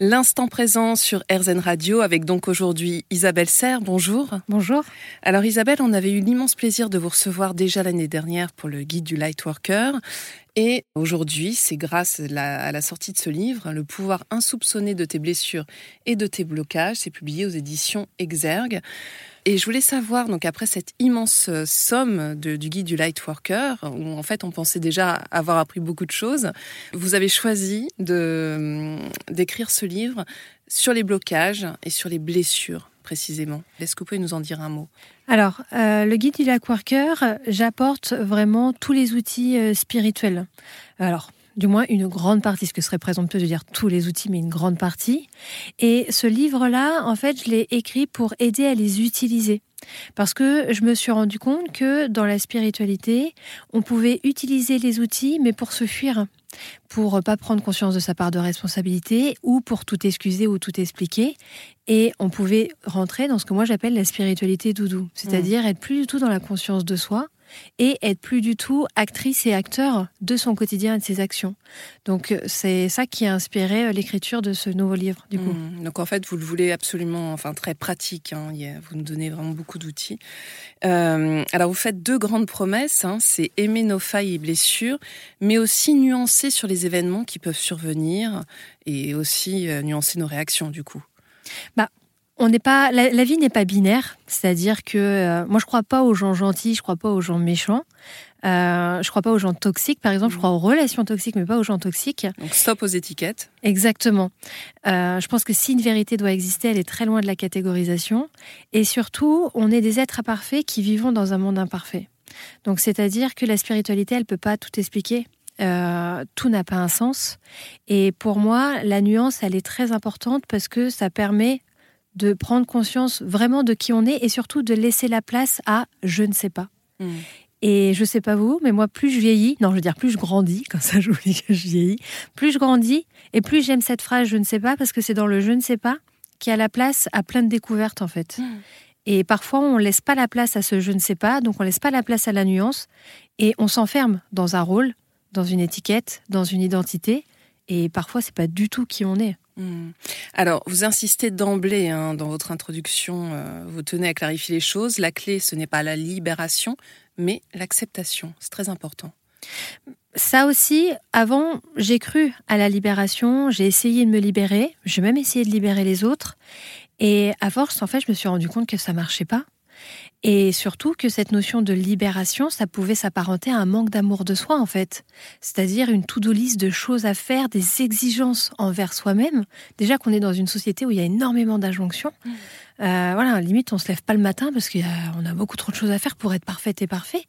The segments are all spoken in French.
L'instant présent sur RZN Radio avec donc aujourd'hui Isabelle Serre. Bonjour. Bonjour. Alors Isabelle, on avait eu l'immense plaisir de vous recevoir déjà l'année dernière pour le guide du Lightworker. Et aujourd'hui, c'est grâce à la sortie de ce livre, Le pouvoir insoupçonné de tes blessures et de tes blocages, c'est publié aux éditions Exergue. Et je voulais savoir, donc après cette immense somme du guide du Lightworker, où en fait on pensait déjà avoir appris beaucoup de choses, vous avez choisi de d'écrire ce livre sur les blocages et sur les blessures précisément. Est-ce que vous pouvez nous en dire un mot? Alors, euh, le guide du Lightworker, j'apporte vraiment tous les outils euh, spirituels. Alors, du moins une grande partie, ce que serait présomptueux de dire tous les outils, mais une grande partie. Et ce livre-là, en fait, je l'ai écrit pour aider à les utiliser. Parce que je me suis rendu compte que dans la spiritualité, on pouvait utiliser les outils, mais pour se fuir, pour pas prendre conscience de sa part de responsabilité, ou pour tout excuser ou tout expliquer. Et on pouvait rentrer dans ce que moi j'appelle la spiritualité doudou, c'est-à-dire être plus du tout dans la conscience de soi, et être plus du tout actrice et acteur de son quotidien et de ses actions. Donc euh, c'est ça qui a inspiré euh, l'écriture de ce nouveau livre, du coup. Mmh. donc en fait, vous le voulez absolument, enfin très pratique. Hein. vous nous donnez vraiment beaucoup d'outils. Euh, alors vous faites deux grandes promesses. Hein. c'est aimer nos failles et blessures, mais aussi nuancer sur les événements qui peuvent survenir et aussi nuancer nos réactions, du coup. Bah, on n'est pas, la, vie n'est pas binaire, c'est-à-dire que euh, moi je crois pas aux gens gentils, je crois pas aux gens méchants, euh, je crois pas aux gens toxiques, par exemple, je crois aux relations toxiques, mais pas aux gens toxiques. Donc stop aux étiquettes. Exactement. Euh, je pense que si une vérité doit exister, elle est très loin de la catégorisation, et surtout, on est des êtres imparfaits qui vivons dans un monde imparfait. Donc c'est-à-dire que la spiritualité, elle peut pas tout expliquer. Euh, tout n'a pas un sens. Et pour moi, la nuance, elle est très importante parce que ça permet de prendre conscience vraiment de qui on est et surtout de laisser la place à je ne sais pas. Hmm. Et je sais pas vous, mais moi, plus je vieillis, non, je veux dire, plus je grandis, comme ça j'oublie que je vieillis, plus je grandis et plus j'aime cette phrase je ne sais pas parce que c'est dans le je ne sais pas qu'il y a la place à plein de découvertes en fait. Hmm. Et parfois, on laisse pas la place à ce je ne sais pas, donc on laisse pas la place à la nuance et on s'enferme dans un rôle, dans une étiquette, dans une identité. Et parfois, c'est pas du tout qui on est. Hmm. Alors, vous insistez d'emblée hein, dans votre introduction, euh, vous tenez à clarifier les choses. La clé, ce n'est pas la libération, mais l'acceptation. C'est très important. Ça aussi, avant, j'ai cru à la libération, j'ai essayé de me libérer, j'ai même essayé de libérer les autres. Et à force, en fait, je me suis rendu compte que ça marchait pas. Et surtout que cette notion de libération, ça pouvait s'apparenter à un manque d'amour de soi, en fait. C'est-à-dire une to-do list de choses à faire, des exigences envers soi-même. Déjà qu'on est dans une société où il y a énormément d'injonctions. Mmh. Euh, voilà, limite, on se lève pas le matin parce qu'on a, a beaucoup trop de choses à faire pour être parfaite et parfait.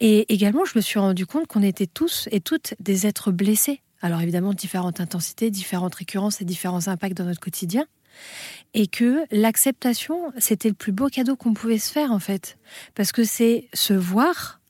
Et également, je me suis rendu compte qu'on était tous et toutes des êtres blessés. Alors évidemment, différentes intensités, différentes récurrences et différents impacts dans notre quotidien et que l'acceptation, c'était le plus beau cadeau qu'on pouvait se faire en fait, parce que c'est se voir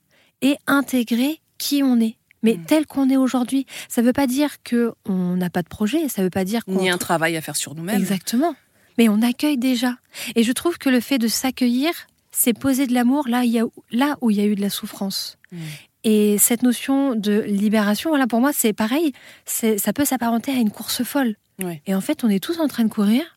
et intégrer qui on est. Mais mm. tel qu'on est aujourd'hui, ça ne veut pas dire que on n'a pas de projet, ça ne veut pas dire qu'on ni un travail à faire sur nous-mêmes. Exactement. Mais on accueille déjà. Et je trouve que le fait de s'accueillir, c'est poser de l'amour là, là où il y a eu de la souffrance. Mm. Et cette notion de libération, voilà, pour moi, c'est pareil. Ça peut s'apparenter à une course folle. Et en fait, on est tous en train de courir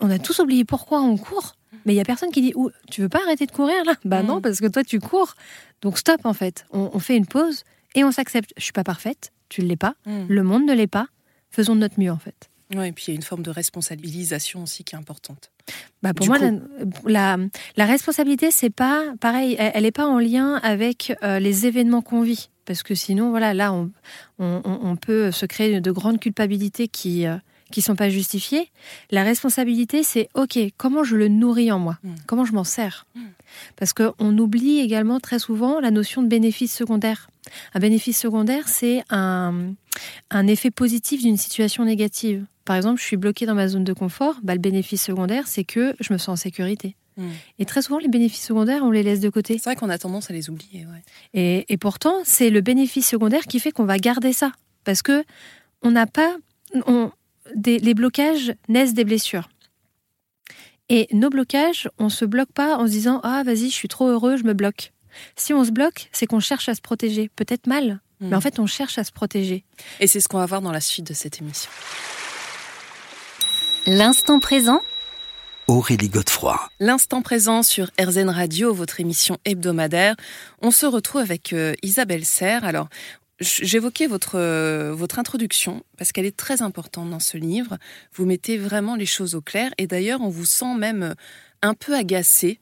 on a tous oublié pourquoi on court. Mais il y a personne qui dit tu veux pas arrêter de courir là? Bah non, mm. parce que toi tu cours. Donc stop en fait. On, fait une pause et on s'accepte. Je suis pas parfaite, tu ne l'es pas, mm. le monde ne l'est pas. Faisons de notre mieux en fait. Oui, et puis il y a une forme de responsabilisation aussi qui est importante. Bah pour moi, la, la, responsabilité, c'est pas pareil. Elle n'est pas en lien avec euh, les événements qu'on vit, parce que sinon, voilà, là, on, on, peut se créer de grandes culpabilités qui, euh, qui sont pas justifiées. La responsabilité, c'est OK, comment je le nourris en moi? Mm. Comment je m'en sers? Mm. Parce qu'on oublie également très souvent la notion de bénéfice secondaire. Un bénéfice secondaire, c'est un, un effet positif d'une situation négative. Par exemple, je suis bloquée dans ma zone de confort. Bah, le bénéfice secondaire, c'est que je me sens en sécurité. Mm. Et très souvent, les bénéfices secondaires, on les laisse de côté. C'est vrai qu'on a tendance à les oublier. ouais. Et, et pourtant, c'est le bénéfice secondaire qui fait qu'on va garder ça. Parce que on n'a pas. on- des, les blocages naissent des blessures. Et nos blocages, on se bloque pas en se disant Ah, vas-y, je suis trop heureux, je me bloque. Si on se bloque, c'est qu'on cherche à se protéger. Peut-être mal, mais en fait, on cherche à se protéger. Et c'est ce qu'on va voir dans la suite de cette émission. L'instant présent Aurélie Godefroy. L'instant présent sur RZN Radio, votre émission hebdomadaire. On se retrouve avec euh, Isabelle Serre. Alors, j'évoquais votre, euh, votre introduction parce qu'elle est très importante dans ce livre. Vous mettez vraiment les choses au clair et d'ailleurs, on vous sent même euh, un peu agacé.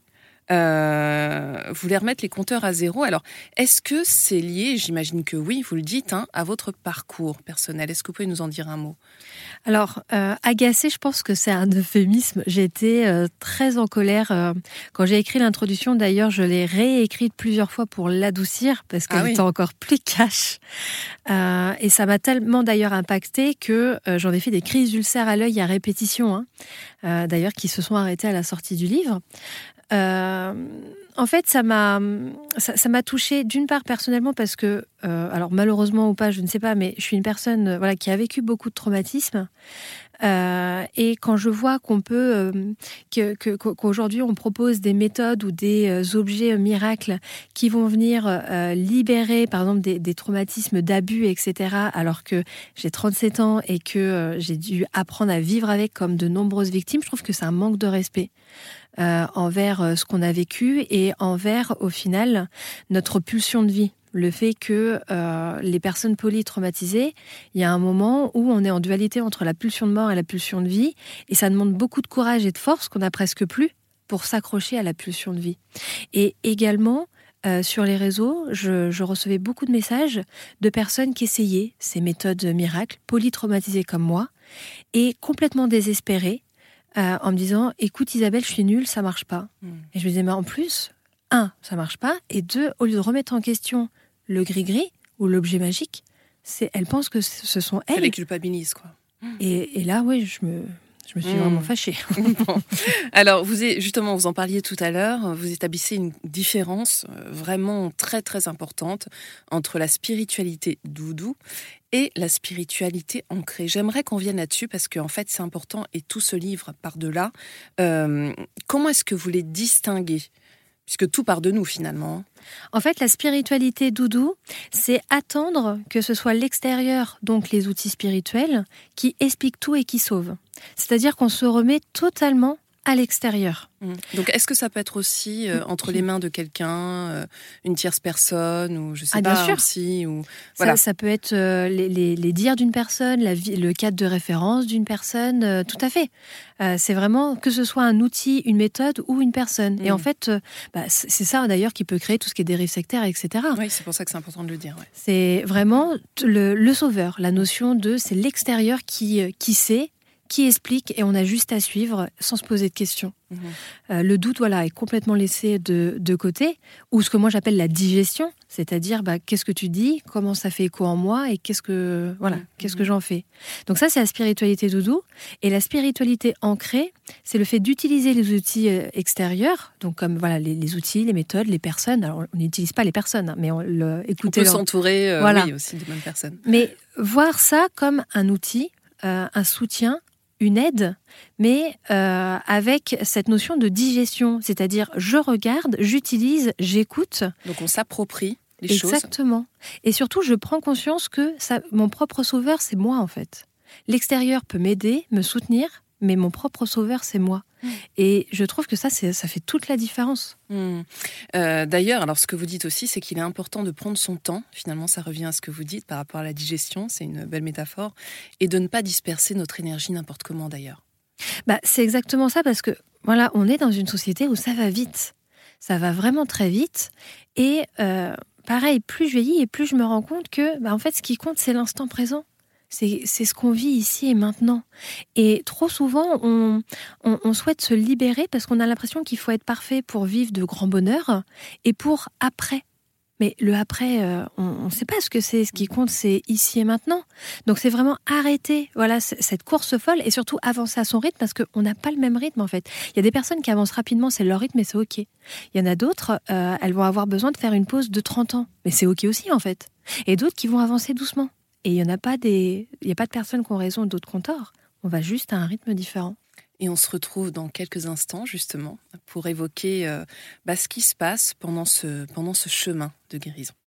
Euh, vous voulez remettre les compteurs à zéro? Alors, est-ce que c'est lié, j'imagine que oui, vous le dites, hein, à votre parcours personnel? Est-ce que vous pouvez nous en dire un mot? Alors, euh, agacée, je pense que c'est un euphémisme. Été euh, très en colère euh, quand j'ai écrit l'introduction. D'ailleurs, je l'ai réécrite plusieurs fois pour l'adoucir parce qu'elle Ah oui. était encore plus cash. Euh, et ça m'a tellement d'ailleurs impacté que euh, j'en ai fait des crises d'ulcères à l'œil à répétition. hein. Euh, d'ailleurs, qui se sont arrêtées à la sortie du livre. Euh, en fait, ça m'a ça, ça m'a touchée d'une part personnellement parce que, euh, alors malheureusement ou pas, je ne sais pas, mais je suis une personne euh, voilà qui a vécu beaucoup de traumatismes. Euh, et quand je vois qu'on peut, qu'aujourd'hui on propose des méthodes ou des objets miracles qui vont venir libérer, par exemple, des, des traumatismes d'abus, etc., alors que j'ai 37 ans et que j'ai dû apprendre à vivre avec comme de nombreuses victimes, je trouve que c'est un manque de respect envers ce qu'on a vécu et envers, au final, notre pulsion de vie. Le fait que euh, les personnes polytraumatisées, il y a un moment où on est en dualité entre la pulsion de mort et la pulsion de vie, et ça demande beaucoup de courage et de force qu'on n'a presque plus pour s'accrocher à la pulsion de vie. Et également, euh, sur les réseaux, je, je recevais beaucoup de messages de personnes qui essayaient ces méthodes miracles, polytraumatisées comme moi, et complètement désespérées, euh, en me disant Écoute, Isabelle, je suis nulle, ça marche pas. Mm. Et je me disais Mais en plus, un, ça marche pas, et deux, au lieu de remettre en question le gris-gris ou l'objet magique, c'est elles pensent que ce sont elles. les culpabilise, quoi. Et, et là, oui, je me, je me suis Mm. vraiment fâchée. Bon. Alors, vous êtes- justement, vous en parliez tout à l'heure, vous établissez une différence euh, vraiment très très importante entre la spiritualité doudou et la spiritualité ancrée. J'aimerais qu'on vienne là-dessus parce qu'en fait, c'est important et tout ce livre part de là. Euh, comment est-ce que vous les distinguez? Puisque tout part de nous finalement. En fait, la spiritualité doudou, c'est attendre que ce soit l'extérieur, donc les outils spirituels, qui expliquent tout et qui sauvent. C'est-à-dire qu'on se remet totalement à l'extérieur. Mm. Donc, est-ce que ça peut être aussi euh, entre les mains de quelqu'un, euh, une tierce personne, ou je sais Ah, bien pas, sûr. aussi, ou Ça, Voilà. ça peut être euh, les, les- les dires d'une personne, la vie- le cadre de référence d'une personne, tout à fait. C'est vraiment que ce soit un outil, une méthode ou une personne. Et en fait, euh, bah, c'est ça d'ailleurs qui peut créer tout ce qui est dérive sectaire, etc. oui, c'est pour ça que c'est important de le dire. ouais. C'est vraiment le, le sauveur, la notion de c'est l'extérieur qui, qui sait, qui explique et on a juste à suivre sans se poser de questions. Mhm. Euh, le doute voilà, est complètement laissé de, de côté, ou ce que moi j'appelle la digestion, c'est-à-dire bah, qu'est-ce que tu dis, comment ça fait écho en moi et qu'est-ce que voilà, Mhm. qu'est-ce que j'en fais. Donc ça c'est la spiritualité doudou et la spiritualité ancrée, c'est le fait d'utiliser les outils euh, extérieurs, donc comme voilà les, les outils, les méthodes, les personnes. Alors on n'utilise pas les personnes, hein, mais on le, On peut leur- s'entourer euh, Voilà. oui, aussi de bonnes personnes. mais voir ça comme un outil, euh, un soutien, une aide, mais euh, avec cette notion de digestion, c'est-à-dire je regarde, j'utilise, j'écoute. Donc on s'approprie les choses. Exactement. Et surtout, je prends conscience que ça, mon propre sauveur, c'est moi en fait. L'extérieur peut m'aider, me soutenir, mais mon propre sauveur, c'est moi. Mm. Et je trouve que ça, ça fait toute la différence. Hmm. Euh, D'ailleurs, alors ce que vous dites aussi, c'est qu'il est important de prendre son temps. Finalement, ça revient à ce que vous dites par rapport à la digestion. C'est une belle métaphore. Et de ne pas disperser notre énergie n'importe comment d'ailleurs. Bah, c'est exactement ça parce que voilà, on est dans une société où ça va vite. Ça va vraiment très vite. Et euh, pareil, plus je vieillis et plus je me rends compte que bah, en fait, ce qui compte, c'est l'instant présent. C'est ce qu'on vit ici et maintenant. Et trop souvent, on, souhaite se libérer parce qu'on a l'impression qu'il faut être parfait pour vivre de grand bonheur et pour après. Mais le après, euh, on ne sait pas ce que c'est. Ce qui compte, c'est ici et maintenant. Donc c'est vraiment arrêter voilà, cette course folle et surtout avancer à son rythme parce qu'on n'a pas le même rythme en fait. Il y a des personnes qui avancent rapidement, c'est leur rythme et c'est OK. Il y en a d'autres, euh, elles vont avoir besoin de faire une pause de 30 ans. Mais c'est OK aussi en fait. Et d'autres qui vont avancer doucement. Et il n'y a pas des, a pas de personnes qui ont raison et d'autres qui ont tort. On va juste à un rythme différent. Et on se retrouve dans quelques instants justement pour évoquer euh, bah, ce qui se passe pendant ce, pendant ce chemin de guérison.